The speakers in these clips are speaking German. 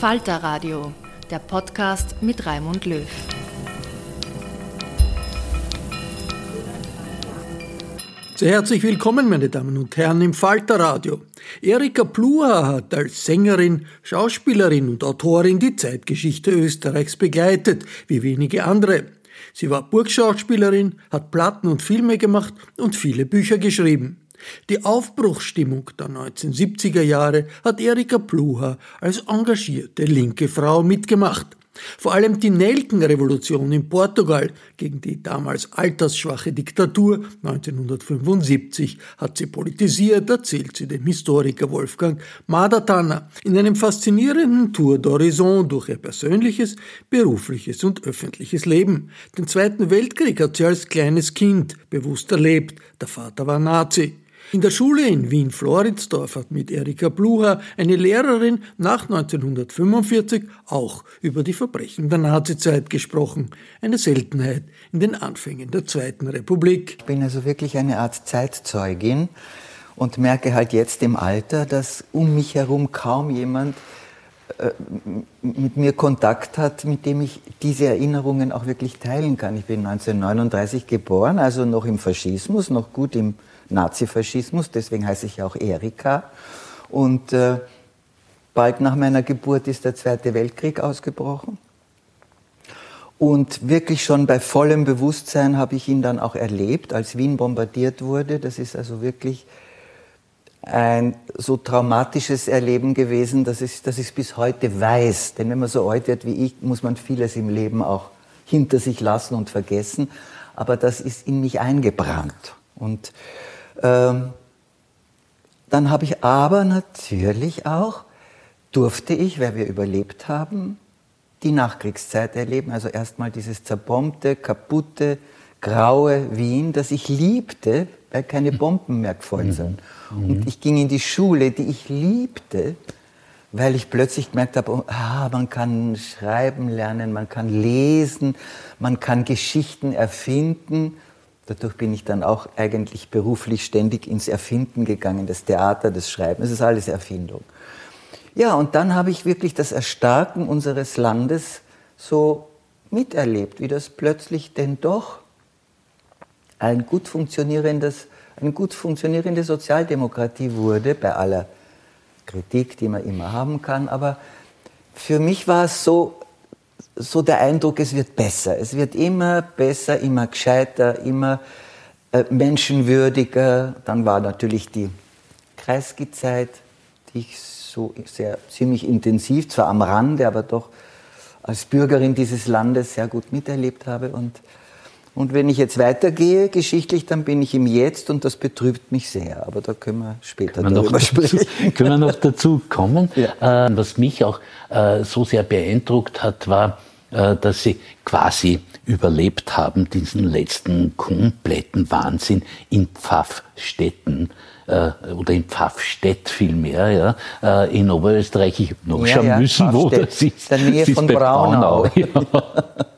Falter Radio, der Podcast mit Raimund Löw. Sehr herzlich willkommen, meine Damen und Herren, im Falter Radio. Erika Pluha hat als Sängerin, Schauspielerin und Autorin die Zeitgeschichte Österreichs begleitet, wie wenige andere. Sie war Burgschauspielerin, hat Platten und Filme gemacht und viele Bücher geschrieben. Die Aufbruchsstimmung der 1970er Jahre hat Erika Pluha als engagierte linke Frau mitgemacht. Vor allem die Nelkenrevolution in Portugal gegen die damals altersschwache Diktatur 1975 hat sie politisiert, erzählt sie dem Historiker Wolfgang Madatana in einem faszinierenden Tour d'Horizon durch ihr persönliches, berufliches und öffentliches Leben. Den Zweiten Weltkrieg hat sie als kleines Kind bewusst erlebt. Der Vater war Nazi. In der Schule in Wien-Floridsdorf hat mit Erika Blucher eine Lehrerin nach 1945 auch über die Verbrechen der Nazizeit gesprochen. Eine Seltenheit in den Anfängen der Zweiten Republik. Ich bin also wirklich eine Art Zeitzeugin und merke halt jetzt im Alter, dass um mich herum kaum jemand äh, mit mir Kontakt hat, mit dem ich diese Erinnerungen auch wirklich teilen kann. Ich bin 1939 geboren, also noch im Faschismus, noch gut im Nazifaschismus, deswegen heiße ich ja auch Erika. Und äh, bald nach meiner Geburt ist der Zweite Weltkrieg ausgebrochen. Und wirklich schon bei vollem Bewusstsein habe ich ihn dann auch erlebt, als Wien bombardiert wurde. Das ist also wirklich ein so traumatisches Erleben gewesen, dass ich, dass ich es bis heute weiß. Denn wenn man so alt wird wie ich, muss man vieles im Leben auch hinter sich lassen und vergessen. Aber das ist in mich eingebrannt. Und ähm, dann habe ich aber natürlich auch, durfte ich, weil wir überlebt haben, die Nachkriegszeit erleben. Also erstmal dieses zerbombte, kaputte, graue Wien, das ich liebte, weil keine Bomben mehr gefallen sind. Mhm. Und ich ging in die Schule, die ich liebte, weil ich plötzlich gemerkt habe, oh, ah, man kann schreiben lernen, man kann lesen, man kann Geschichten erfinden. Dadurch bin ich dann auch eigentlich beruflich ständig ins Erfinden gegangen, das Theater, das Schreiben, es ist alles Erfindung. Ja, und dann habe ich wirklich das Erstarken unseres Landes so miterlebt, wie das plötzlich denn doch ein gut funktionierendes, eine gut funktionierende Sozialdemokratie wurde, bei aller Kritik, die man immer haben kann. Aber für mich war es so, so der Eindruck, es wird besser. Es wird immer besser, immer gescheiter, immer äh, menschenwürdiger. Dann war natürlich die Kreisky-Zeit, die ich so sehr ziemlich intensiv, zwar am Rande, aber doch als Bürgerin dieses Landes sehr gut miterlebt habe. Und, und wenn ich jetzt weitergehe geschichtlich, dann bin ich im Jetzt und das betrübt mich sehr. Aber da können wir später können darüber sprechen. Dazu, können wir noch dazu kommen? Ja. Äh, was mich auch äh, so sehr beeindruckt hat, war, dass Sie quasi überlebt haben, diesen letzten kompletten Wahnsinn in Pfaffstätten äh, oder in Pfaffstädt vielmehr, ja, äh, in Oberösterreich. Ich habe noch ja, ja, müssen, wo das ist. Der Nähe von Braunau. Braunau ja.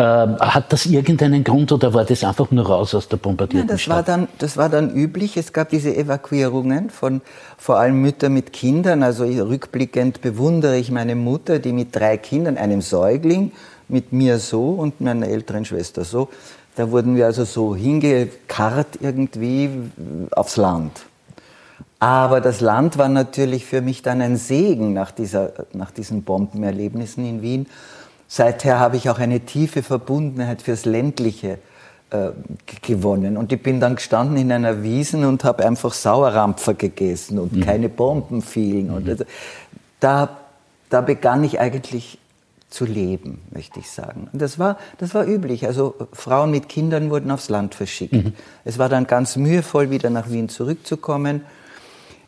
Ähm, hat das irgendeinen Grund oder war das einfach nur raus aus der bombardierten Nein, das Stadt? War dann, das war dann üblich. Es gab diese Evakuierungen von vor allem Müttern mit Kindern. Also rückblickend bewundere ich meine Mutter, die mit drei Kindern, einem Säugling, mit mir so und meiner älteren Schwester so, da wurden wir also so hingekarrt irgendwie aufs Land. Aber das Land war natürlich für mich dann ein Segen nach, dieser, nach diesen Bombenerlebnissen in Wien. Seither habe ich auch eine tiefe Verbundenheit fürs Ländliche äh, gewonnen. Und ich bin dann gestanden in einer Wiesen und habe einfach Sauerrampfer gegessen und mhm. keine Bomben fielen. Mhm. Und also, da, da begann ich eigentlich zu leben, möchte ich sagen. Und das war, das war üblich. Also Frauen mit Kindern wurden aufs Land verschickt. Mhm. Es war dann ganz mühevoll, wieder nach Wien zurückzukommen.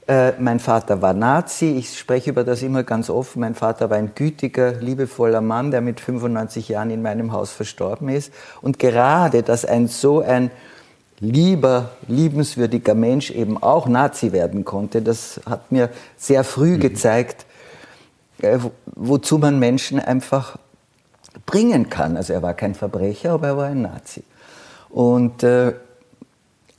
Äh, mein Vater war Nazi. Ich spreche über das immer ganz offen. Mein Vater war ein gütiger, liebevoller Mann, der mit 95 Jahren in meinem Haus verstorben ist. Und gerade, dass ein so ein lieber, liebenswürdiger Mensch eben auch Nazi werden konnte, das hat mir sehr früh mhm. gezeigt, äh, wozu man Menschen einfach bringen kann. Also er war kein Verbrecher, aber er war ein Nazi. Und äh,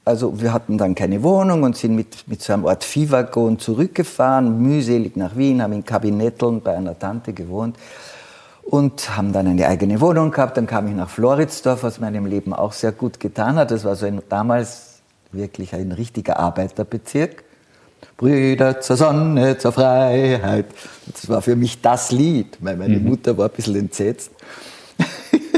also wir hatten dann keine Wohnung und sind mit, mit so einem Art Viehwaggon zurückgefahren, mühselig nach Wien, haben in Kabinetteln bei einer Tante gewohnt und haben dann eine eigene Wohnung gehabt. Dann kam ich nach Floridsdorf, was meinem Leben auch sehr gut getan hat. Das war so ein, damals wirklich ein richtiger Arbeiterbezirk. Brüder zur Sonne, zur Freiheit. Das war für mich das Lied, weil meine mhm. Mutter war ein bisschen entsetzt.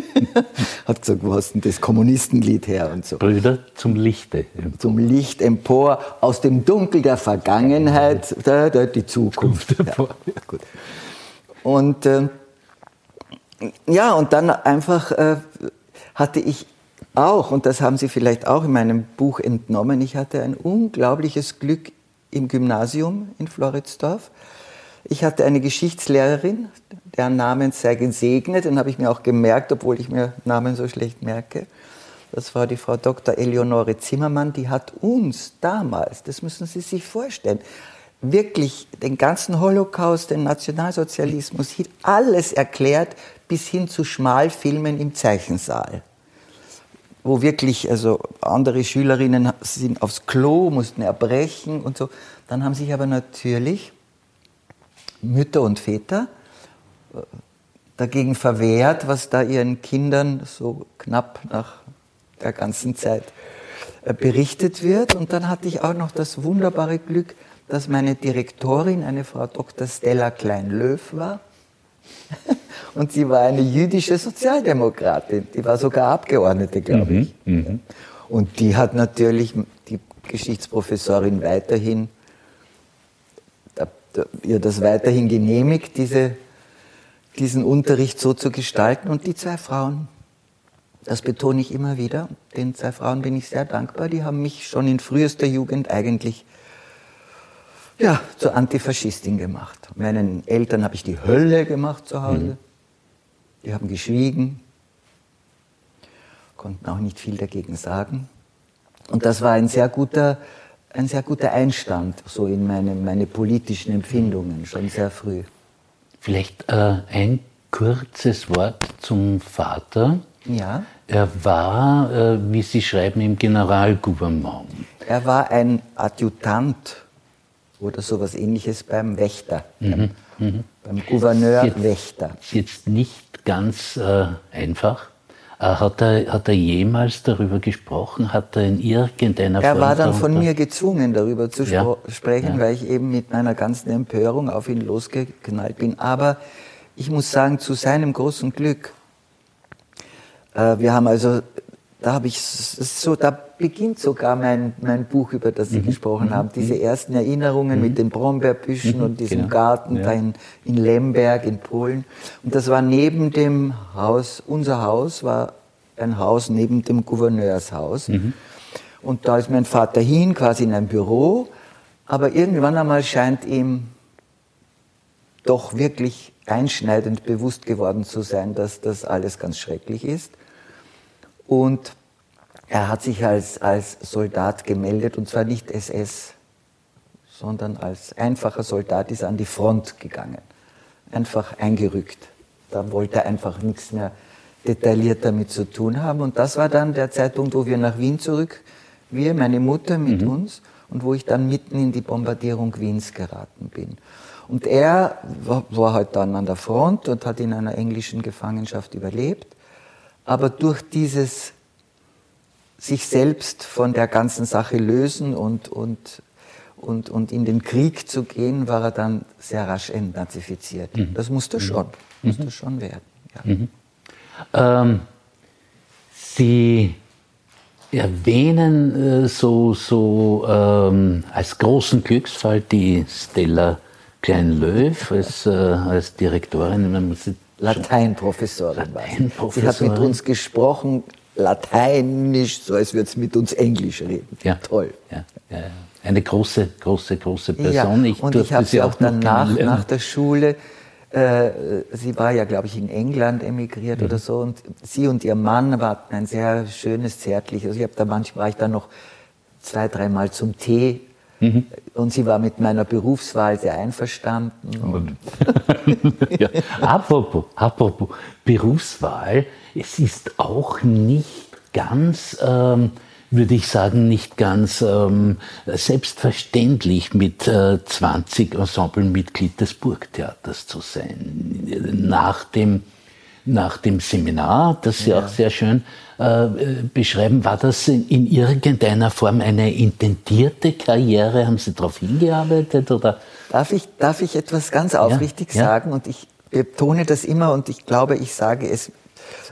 Hat gesagt, wo hast denn das Kommunistenlied her und so. Brüder zum Lichte. Zum Licht empor, aus dem Dunkel der Vergangenheit, da, da die Zukunft. Zukunft ja, gut. Und äh, ja, und dann einfach äh, hatte ich auch, und das haben Sie vielleicht auch in meinem Buch entnommen, ich hatte ein unglaubliches Glück im Gymnasium in Floridsdorf. Ich hatte eine Geschichtslehrerin, deren Namen sei gesegnet, den habe ich mir auch gemerkt, obwohl ich mir Namen so schlecht merke. Das war die Frau Dr. Eleonore Zimmermann, die hat uns damals, das müssen Sie sich vorstellen, wirklich den ganzen Holocaust, den Nationalsozialismus, alles erklärt, bis hin zu Schmalfilmen im Zeichensaal wo wirklich also andere Schülerinnen sind aufs Klo, mussten erbrechen und so. Dann haben sich aber natürlich Mütter und Väter dagegen verwehrt, was da ihren Kindern so knapp nach der ganzen Zeit äh, berichtet wird. Und dann hatte ich auch noch das wunderbare Glück, dass meine Direktorin eine Frau Dr. Stella Klein-Löw war. Und sie war eine jüdische Sozialdemokratin. Die war sogar Abgeordnete, glaube mhm, ich. Mhm, Und die hat natürlich die Geschichtsprofessorin weiterhin, ihr das weiterhin genehmigt, diese, diesen Unterricht so zu gestalten. Und die zwei Frauen, das betone ich immer wieder, den zwei Frauen bin ich sehr dankbar, die haben mich schon in frühester Jugend eigentlich ja, zur Antifaschistin gemacht. Meinen Eltern habe ich die Hölle gemacht zu Hause. Mhm. Die haben geschwiegen, konnten auch nicht viel dagegen sagen. Und das war ein sehr guter, ein sehr guter Einstand so in meine, meine politischen Empfindungen, schon sehr früh. Vielleicht äh, ein kurzes Wort zum Vater. Ja. Er war, äh, wie Sie schreiben, im Generalgouvernement. Er war ein Adjutant oder sowas ähnliches beim Wächter, mhm. beim, mhm. beim Gouverneur jetzt. Jetzt nicht ganz äh, einfach. Äh, hat er, hat er jemals darüber gesprochen? Hat er in irgendeiner Er Form war dann von mir gezwungen, darüber zu ja, sprechen, ja. weil ich eben mit meiner ganzen Empörung auf ihn losgeknallt bin. Aber ich muss sagen, zu seinem großen Glück, äh, wir haben also da habe ich so, da beginnt sogar mein, mein Buch, über das Sie mhm. gesprochen mhm. haben. Diese ersten Erinnerungen mhm. mit den Brombeerbüschen mhm. und diesem genau. Garten ja. da in, in Lemberg in Polen. Und das war neben dem Haus, unser Haus war ein Haus neben dem Gouverneurshaus. Mhm. Und da ist mein Vater hin, quasi in ein Büro. Aber irgendwann einmal scheint ihm doch wirklich einschneidend bewusst geworden zu sein, dass das alles ganz schrecklich ist. Und er hat sich als, als Soldat gemeldet, und zwar nicht SS, sondern als einfacher Soldat ist er an die Front gegangen. Einfach eingerückt. Da wollte er einfach nichts mehr detailliert damit zu tun haben. Und das war dann der Zeitpunkt, wo wir nach Wien zurück, wir, meine Mutter mit mhm. uns, und wo ich dann mitten in die Bombardierung Wiens geraten bin. Und er war, war halt dann an der Front und hat in einer englischen Gefangenschaft überlebt. Aber durch dieses sich selbst von der ganzen Sache lösen und, und, und, und in den Krieg zu gehen, war er dann sehr rasch entnazifiziert. Mhm. Das musste schon, mhm. musste schon werden. Ja. Mhm. Ähm, Sie erwähnen äh, so, so ähm, als großen Glücksfall die Stella Klein-Löw als, äh, als Direktorin. Lateinprofessorin. Lateinprofessorin. Sie hat mit uns gesprochen, lateinisch, so als würde sie mit uns Englisch reden. Ja. Toll. Ja, ja, Eine große, große, große Person. Ja, und ich habe sie auch danach, nach der Schule, äh, sie war ja, glaube ich, in England emigriert mhm. oder so, und sie und ihr Mann hatten ein sehr schönes, zärtliches, ich habe da manchmal, war ich dann noch zwei, dreimal zum Tee Mhm. Und sie war mit meiner Berufswahl sehr einverstanden. ja. apropos, apropos Berufswahl, es ist auch nicht ganz, ähm, würde ich sagen, nicht ganz ähm, selbstverständlich mit äh, 20 Ensemblemitglied des Burgtheaters zu sein. Nach dem nach dem Seminar, das Sie ja. auch sehr schön äh, beschreiben, war das in, in, irgendeiner Form eine intendierte Karriere? Haben Sie darauf hingearbeitet? Oder? Darf, ich, darf ich etwas ganz aufrichtig ja? sagen? Und ich betone das immer und ich glaube, ich sage es,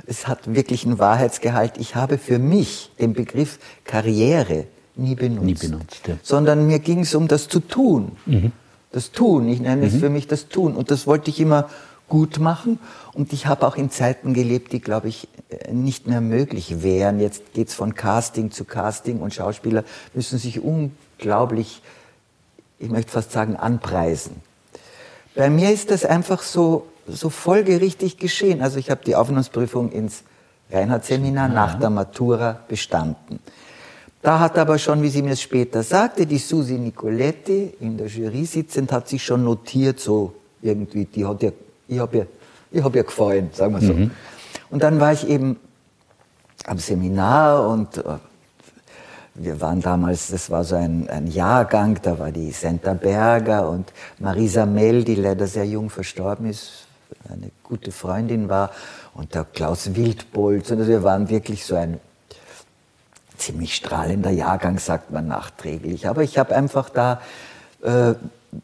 es hat wirklich einen Wahrheitsgehalt. Ich habe für mich den Begriff Karriere nie benutzt. Nie benutzt ja. Sondern mir ging es um das zu tun. Mhm. Das Tun, ich nenne mhm. es für mich das Tun. Und das wollte ich immer gut machen. Und ich habe auch in Zeiten gelebt, die, glaube ich, nicht mehr möglich wären. Jetzt geht es von Casting zu Casting und Schauspieler müssen sich unglaublich, ich möchte fast sagen, anpreisen. Bei mir ist das einfach so, so folgerichtig geschehen. Also ich habe die Aufnahmsprüfung ins Reinhardt-Seminar ja. nach der Matura bestanden. Da hat aber schon, wie sie mir später sagte, die Susi Nicoletti in der Jury sitzend, hat sich schon notiert, so irgendwie, die hat ja ich habe ihr, ich hab ihr gefallen, sagen wir so. Mhm. Und dann war ich eben am Seminar und äh, wir waren damals, das war so ein, ein Jahrgang, da war die Senta Berger und Marisa Mell, die leider sehr jung verstorben ist, eine gute Freundin war, und der Klaus Wildbolz. Und also wir waren wirklich so ein ziemlich strahlender Jahrgang, sagt man nachträglich. Aber ich habe einfach da äh,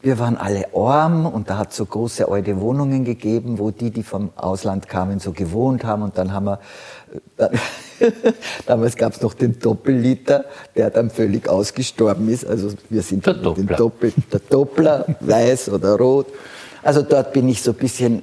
wir waren alle arm und da hat es so große alte Wohnungen gegeben, wo die, die vom Ausland kamen, so gewohnt haben. Und dann haben wir, äh, damals gab es noch den Doppelliter, der dann völlig ausgestorben ist. Also wir sind der Doppler. Den Doppel, der Doppler, weiß oder rot. Also dort bin ich so ein bisschen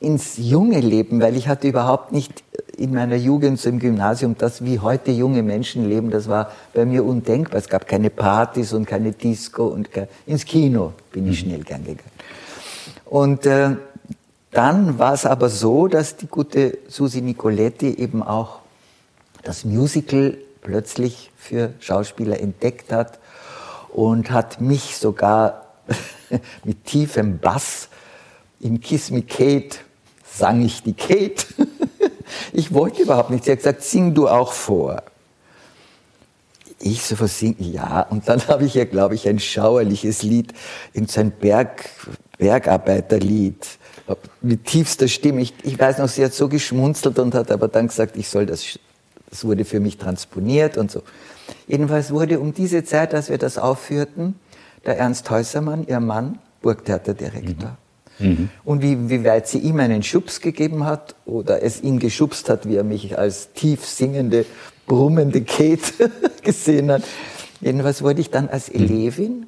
ins junge Leben, weil ich hatte überhaupt nicht in meiner Jugend so im Gymnasium, das wie heute junge Menschen leben, das war bei mir undenkbar. Es gab keine Partys und keine Disco und kein, ins Kino bin ich mhm. schnell gern gegangen. Und äh, dann war es aber so, dass die gute Susi Nicoletti eben auch das Musical plötzlich für Schauspieler entdeckt hat und hat mich sogar mit tiefem Bass in Kiss Me Kate sang ich die Kate. ich wollte überhaupt nicht. Sie hat gesagt, sing du auch vor. Ich so versingen, ja. Und dann habe ich ja, glaube ich, ein schauerliches Lied, in sein Berg, Bergarbeiterlied mit tiefster Stimme. Ich, ich weiß noch, sie hat so geschmunzelt und hat aber dann gesagt, ich soll das, das wurde für mich transponiert und so. Jedenfalls wurde um diese Zeit, als wir das aufführten, der Ernst Häusermann, ihr Mann, Burgtheaterdirektor. Mhm Mhm. Und wie, wie weit sie ihm einen Schubs gegeben hat oder es ihn geschubst hat, wie er mich als tief singende, brummende Kate gesehen hat. Jedenfalls wurde ich dann als mhm. Elevin,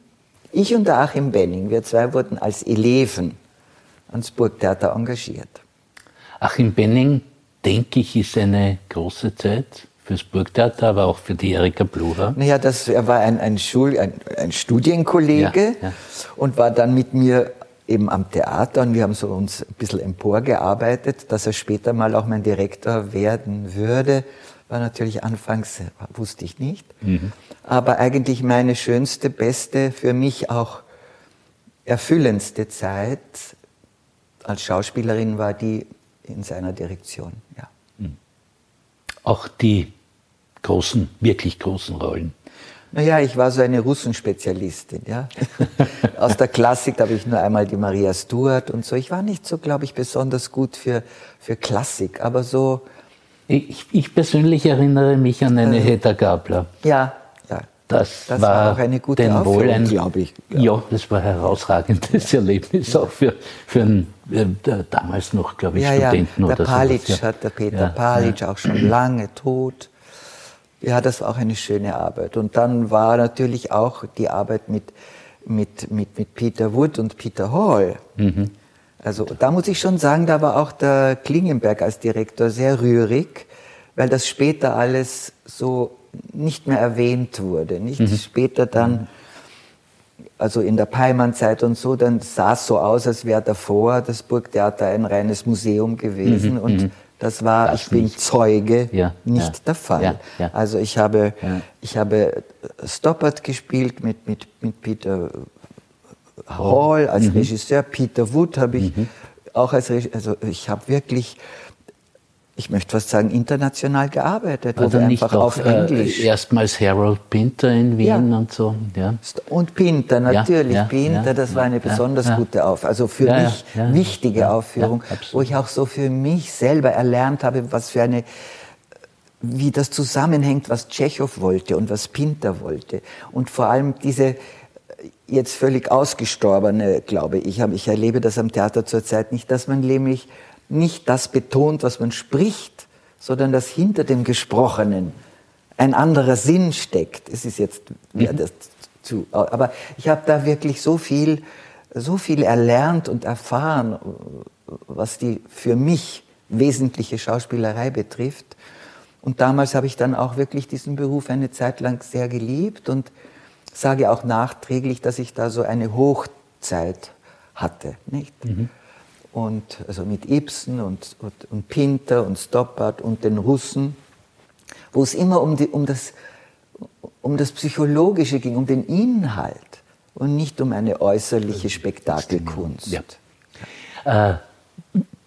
ich und der Achim Benning, wir zwei wurden als Eleven ans Burgtheater engagiert. Achim Benning, denke ich, ist eine große Zeit fürs Burgtheater, aber auch für die Erika Blucher. Naja, das, er war ein, ein, Schul-, ein, ein Studienkollege ja, ja. und war dann mit mir eben am Theater und wir haben so uns ein bisschen emporgearbeitet, dass er später mal auch mein Direktor werden würde. War natürlich anfangs, wusste ich nicht. Mhm. Aber eigentlich meine schönste, beste, für mich auch erfüllendste Zeit als Schauspielerin war die in seiner Direktion. Ja. Mhm. Auch die großen, wirklich großen Rollen. Naja, ich war so eine Russenspezialistin. Ja? Aus der Klassik habe ich nur einmal die Maria Stuart und so. Ich war nicht so, glaube ich, besonders gut für, für Klassik, aber so. Ich, ich persönlich erinnere mich an eine äh, Hedda Gabler. Ja, ja. Das, das war, auch eine gute denn wohl ein, glaube ich. Ja. ja. das war ein herausragendes ja. Erlebnis ja. auch für, für einen äh, damals noch, glaube ich, Studenten ja, der oder Palic sowas. hat der Peter Palic auch schon lange tot. Ja, das war auch eine schöne Arbeit. Und dann war natürlich auch die Arbeit mit, mit, mit, mit Peter Wood und Peter Hall. Mhm. Also da muss ich schon sagen, da war auch der Klingenberg als Direktor sehr rührig, weil das später alles so nicht mehr erwähnt wurde. Nicht mhm. später dann, also in der Peimann-Zeit und so, dann sah es so aus, als wäre davor das Burgtheater ein reines Museum gewesen mhm. und mhm. Das war, das ich bin nicht. Zeuge, ja, nicht ja, der Fall. Ja, also ich habe, ich habe Stoppard gespielt mit, mit, mit Peter Hall als mhm. Regisseur, Peter Wood habe ich mhm. auch als Regisseur, also ich habe wirklich ich möchte fast sagen, international gearbeitet. Also nicht einfach auf äh, Englisch. Erstmals Harold Pinter in Wien ja. und so. Ja. Und Pinter, natürlich. Ja, Pinter, das war eine besonders gute Aufführung. Also für mich wichtige Aufführung, wo ich auch so für mich selber erlernt habe, was für eine wie das zusammenhängt, was Tschechow wollte und was Pinter wollte. Und vor allem diese jetzt völlig ausgestorbene, glaube ich, ich erlebe das am Theater zurzeit nicht, dass man nämlich nicht das betont, was man spricht, sondern dass hinter dem Gesprochenen ein anderer Sinn steckt. Es ist jetzt ja, mhm. das zu, aber ich habe da wirklich so viel, so viel erlernt und erfahren, was die für mich wesentliche Schauspielerei betrifft. Und damals habe ich dann auch wirklich diesen Beruf eine Zeit lang sehr geliebt und sage auch nachträglich, dass ich da so eine Hochzeit hatte, nicht? Mhm und also mit Ibsen und, und, und Pinter und Stoppard und den Russen, wo es immer um, die, um, das, um das Psychologische ging, um den Inhalt und nicht um eine äußerliche Spektakelkunst. Ja. Äh,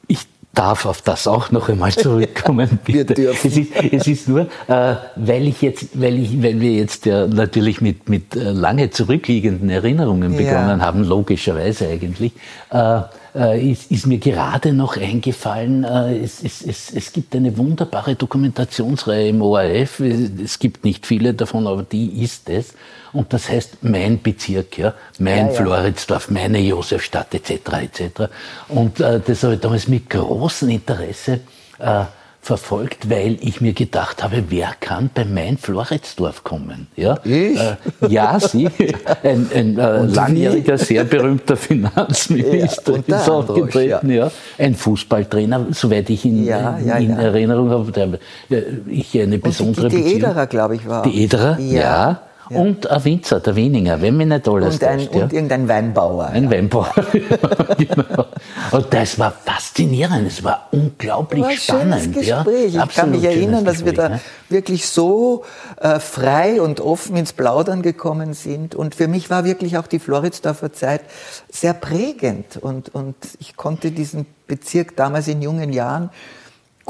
ich darf auf das auch noch einmal zurückkommen. dürfen. Es ist, es ist nur, äh, weil ich jetzt, weil ich, weil wir jetzt ja natürlich mit, mit äh, lange zurückliegenden Erinnerungen begonnen ja. haben, logischerweise eigentlich, äh, äh, ist, ist, mir gerade noch eingefallen, äh, es, es, es, es, gibt eine wunderbare Dokumentationsreihe im ORF, es gibt nicht viele davon, aber die ist es. Und das heißt mein Bezirk, ja, mein ja, ja. Floridsdorf, meine Josefstadt etc. etc. Und äh, das habe ich damals mit großem Interesse äh, verfolgt, weil ich mir gedacht habe, wer kann bei Main Floridsdorf kommen? Ja, ich? Äh, ja Sie, ein, ein äh, langjähriger, sehr berühmter Finanzminister ja, ist aufgetreten, ja. ja. ein Fußballtrainer, soweit ich ihn ja, in Erinnerung habe, der, äh, ich eine besondere und die, die Ederer, glaube ich, war. Die Ederer, ja. Ja. Und ein Winzer, der Wieninger, wenn mich nicht alles und, ein, täuscht, ja. und irgendein Weinbauer. Ein ja. Weinbauer, genau. Und das war faszinierend, es war unglaublich war spannend. Gespräch. Ja, ich kann mich erinnern, dass wir da wirklich so äh, frei und offen ins Plaudern gekommen sind. Und für mich war wirklich auch die Floridsdorfer Zeit sehr prägend. Und, und ich konnte diesen Bezirk damals in jungen Jahren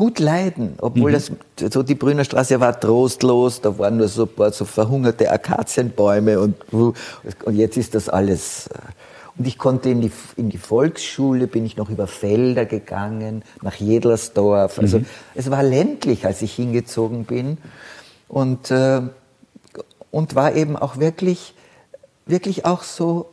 gut leiden, obwohl mhm. das, so die Brünnerstraße war trostlos, da waren nur so ein paar so verhungerte Akazienbäume und, und jetzt ist das alles. Äh, und ich konnte in die, in die Volksschule, bin ich noch über Felder gegangen, nach Jedlersdorf. Also mhm. es war ländlich, als ich hingezogen bin und, äh, und war eben auch wirklich, wirklich auch so,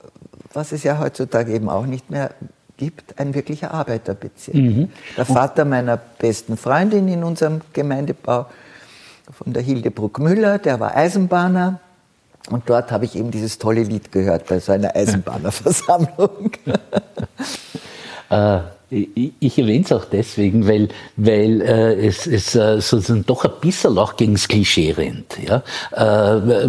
was es ja heutzutage eben auch nicht mehr gibt, ein wirklicher Arbeiterbezirk. Mhm. Der Vater meiner besten Freundin in unserem Gemeindebau, von der Hildebruck Müller, der war Eisenbahner. Und dort habe ich eben dieses tolle Lied gehört bei so einer Eisenbahnerversammlung. äh, ich erwähne es auch deswegen, weil, weil äh, es, es äh, sozusagen doch ein bisschen auch gegen das Klischee rennt. Ja? Äh,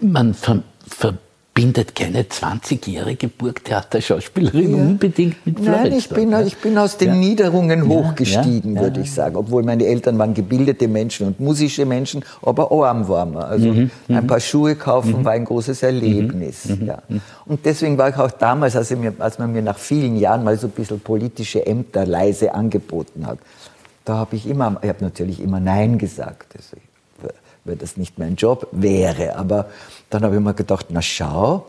man ver, ver bindet keine 20-jährige Burgtheaterschauspielerin ja. unbedingt mit Floridsdorf. Nein, ich bin, ich bin aus den ja. Niederungen hochgestiegen, ja, würde ich sagen. Obwohl meine Eltern waren gebildete Menschen und musische Menschen, aber Armwarmer. Also mhm. ein paar Schuhe kaufen mhm. war ein großes Erlebnis. Mhm. Ja. Und deswegen war ich auch damals, als, mir, als man mir nach vielen Jahren mal so ein bisschen politische Ämter leise angeboten hat, da habe ich immer, ich habe natürlich immer Nein gesagt. Also weil das nicht mein Job wäre. Aber dann habe ich mir gedacht, na schau,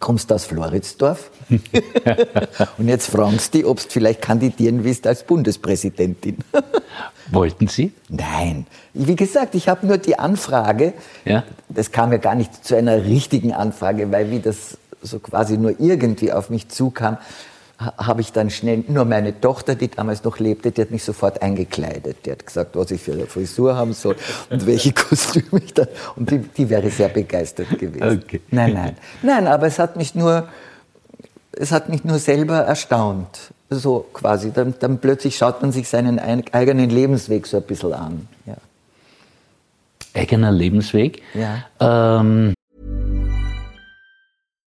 kommst du aus Floridsdorf und jetzt fragst du, ob du vielleicht kandidieren willst als Bundespräsidentin. Wollten Sie? Nein. Wie gesagt, ich habe nur die Anfrage, ja? das kam ja gar nicht zu einer richtigen Anfrage, weil wie das so quasi nur irgendwie auf mich zukam, habe ich dann schnell, nur meine Tochter, die damals noch lebte, die hat mich sofort eingekleidet. Die hat gesagt, was ich für eine Frisur haben soll und welche Kostüme ich da. Und die, die wäre sehr begeistert gewesen. Okay. Nein, nein. Nein, aber es hat mich nur, es hat mich nur selber erstaunt. So quasi. Dann, dann plötzlich schaut man sich seinen eigenen Lebensweg so ein bisschen an. Ja. Eigener Lebensweg? Ja. Ähm,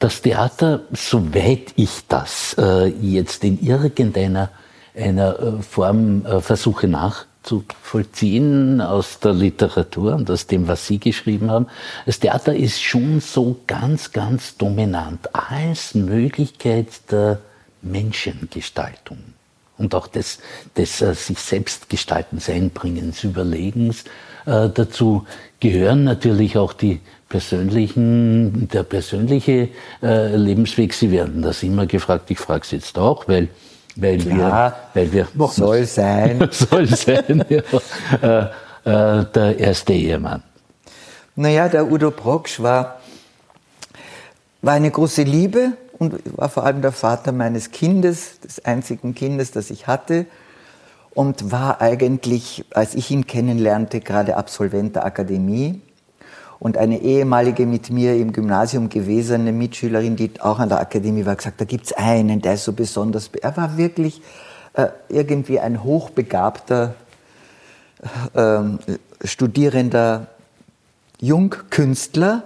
Das Theater, soweit ich das äh, jetzt in irgendeiner einer äh, Form äh, versuche nachzuvollziehen aus der Literatur und aus dem, was Sie geschrieben haben, das Theater ist schon so ganz, ganz dominant als Möglichkeit der Menschengestaltung und auch des, des äh, sich selbst gestaltens Einbringens, Überlegens. Äh, dazu gehören natürlich auch die persönlichen, der persönliche äh, Lebensweg. Sie werden das immer gefragt. Ich frage es jetzt auch, weil weil Klar, wir, weil wir soll sein, soll sein, ja. äh, äh, der erste Ehemann. Naja, der Udo Brocksch war, war eine große Liebe und war vor allem der Vater meines Kindes, des einzigen Kindes, das ich hatte und war eigentlich, als ich ihn kennenlernte, gerade Absolvent der Akademie und eine ehemalige mit mir im Gymnasium gewesene Mitschülerin, die auch an der Akademie war, gesagt, da gibt's einen, der ist so besonders. Er war wirklich äh, irgendwie ein hochbegabter, äh, studierender Jungkünstler.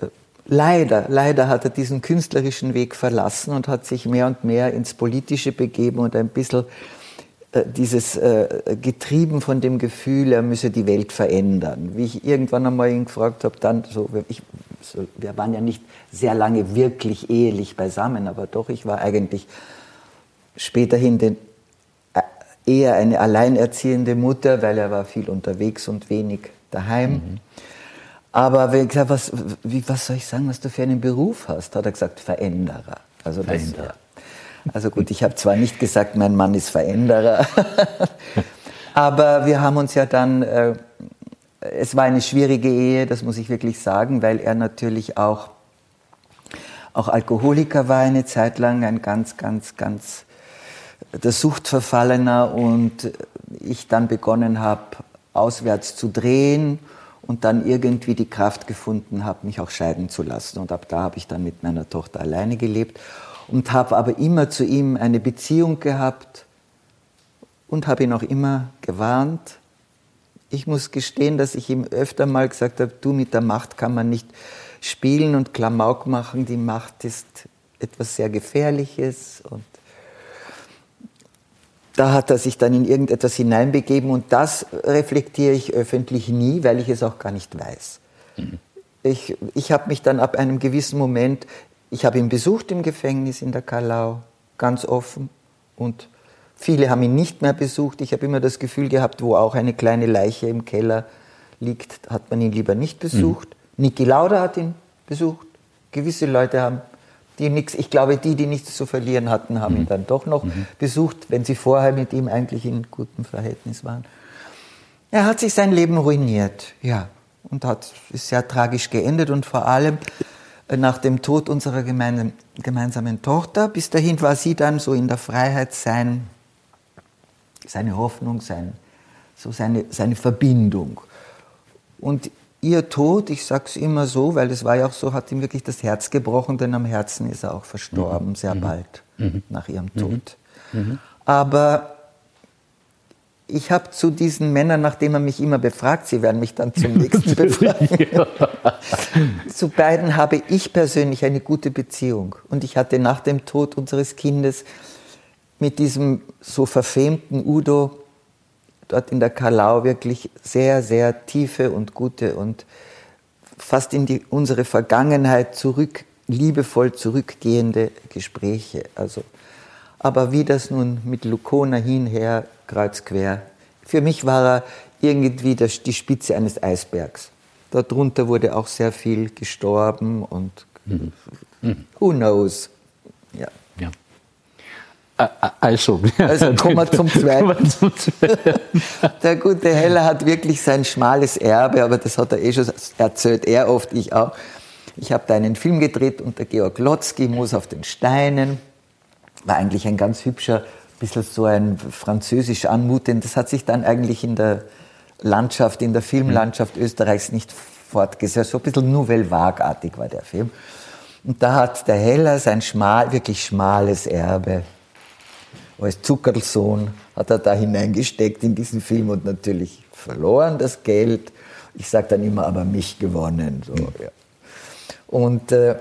Äh, leider, leider hat er diesen künstlerischen Weg verlassen und hat sich mehr und mehr ins Politische begeben und ein bisschen dieses äh, getrieben von dem Gefühl, er müsse die Welt verändern. Wie ich irgendwann einmal ihn gefragt habe, dann so, ich, so, wir waren ja nicht sehr lange wirklich ehelich beisammen, aber doch, ich war eigentlich späterhin den, äh, eher eine alleinerziehende Mutter, weil er war viel unterwegs und wenig daheim. Mhm. Aber wenn ich gesagt, was, wie, was soll ich sagen, was du für einen Beruf hast, hat er gesagt, Veränderer. Also Veränderer. Das, also gut, ich habe zwar nicht gesagt, mein Mann ist Veränderer, aber wir haben uns ja dann, äh, es war eine schwierige Ehe, das muss ich wirklich sagen, weil er natürlich auch, auch Alkoholiker war eine Zeit lang, ein ganz, ganz, ganz der Suchtverfallener und ich dann begonnen habe, auswärts zu drehen und dann irgendwie die Kraft gefunden habe, mich auch scheiden zu lassen. Und ab da habe ich dann mit meiner Tochter alleine gelebt und habe aber immer zu ihm eine Beziehung gehabt und habe ihn auch immer gewarnt. Ich muss gestehen, dass ich ihm öfter mal gesagt habe, du mit der Macht kann man nicht spielen und Klamauk machen. Die Macht ist etwas sehr Gefährliches und da hat er sich dann in irgendetwas hineinbegeben und das reflektiere ich öffentlich nie, weil ich es auch gar nicht weiß. Mhm. ich, ich habe mich dann ab einem gewissen Moment, ich habe ihn besucht im Gefängnis in der Kalau, ganz offen. Und viele haben ihn nicht mehr besucht. Ich habe immer das Gefühl gehabt, wo auch eine kleine Leiche im Keller liegt, hat man ihn lieber nicht besucht. Mhm. Niki Lauda hat ihn besucht. Gewisse Leute haben die nichts, ich glaube, die, die nichts zu verlieren hatten, haben mhm. ihn dann doch noch mhm. besucht, wenn sie vorher mit ihm eigentlich in gutem Verhältnis waren. Er hat sich sein Leben ruiniert, ja, und hat, ist sehr tragisch geendet und vor allem nach dem Tod unserer gemeinsamen Tochter. Bis dahin war sie dann so in der Freiheit sein, seine Hoffnung, sein, so seine, seine Verbindung. Und ihr Tod, ich sage es immer so, weil es war ja auch so, hat ihm wirklich das Herz gebrochen, denn am Herzen ist er auch verstorben, mhm. sehr mhm. bald mhm. nach ihrem mhm. Tod. Mhm. Aber ich habe zu diesen Männern, nachdem er mich immer befragt, sie werden mich dann zum nächsten befragen, zu beiden habe ich persönlich eine gute Beziehung. Und ich hatte nach dem Tod unseres Kindes mit diesem so verfemten Udo dort in der Kalau wirklich sehr, sehr tiefe und gute und fast in die, unsere Vergangenheit zurück, liebevoll zurückgehende Gespräche. Also, aber wie das nun mit Lukona hinher, kreuz quer, für mich war er irgendwie das, die Spitze eines Eisbergs. Darunter wurde auch sehr viel gestorben und mhm. who knows. Ja. Also, also kommen wir zum Zweiten. Der gute Heller hat wirklich sein schmales Erbe, aber das hat er eh schon erzählt, er oft, ich auch. Ich habe da einen Film gedreht unter Georg Lotzki, Moos auf den Steinen. War eigentlich ein ganz hübscher, bisschen so ein französisch anmutend. Das hat sich dann eigentlich in der Landschaft, in der Filmlandschaft Österreichs nicht fortgesetzt. So ein bisschen Nouvelle Vague-artig war der Film. Und da hat der Heller sein schmal, wirklich schmales Erbe als Zuckerlsohn hat er da hineingesteckt in diesen Film und natürlich verloren das Geld. Ich sage dann immer, aber mich gewonnen. So, ja. Und äh,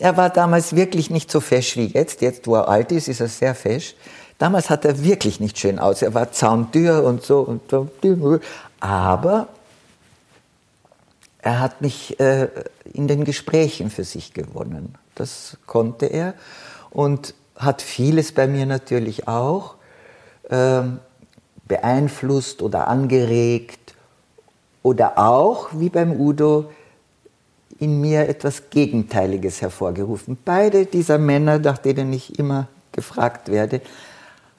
er war damals wirklich nicht so fesch wie jetzt. Jetzt, wo er alt ist, ist er sehr fesch. Damals hat er wirklich nicht schön aus. Er war zaundür und so. Aber er hat mich äh, in den Gesprächen für sich gewonnen. Das konnte er. Und hat vieles bei mir natürlich auch ähm, beeinflusst oder angeregt oder auch, wie beim Udo, in mir etwas Gegenteiliges hervorgerufen. Beide dieser Männer, nach denen ich immer gefragt werde,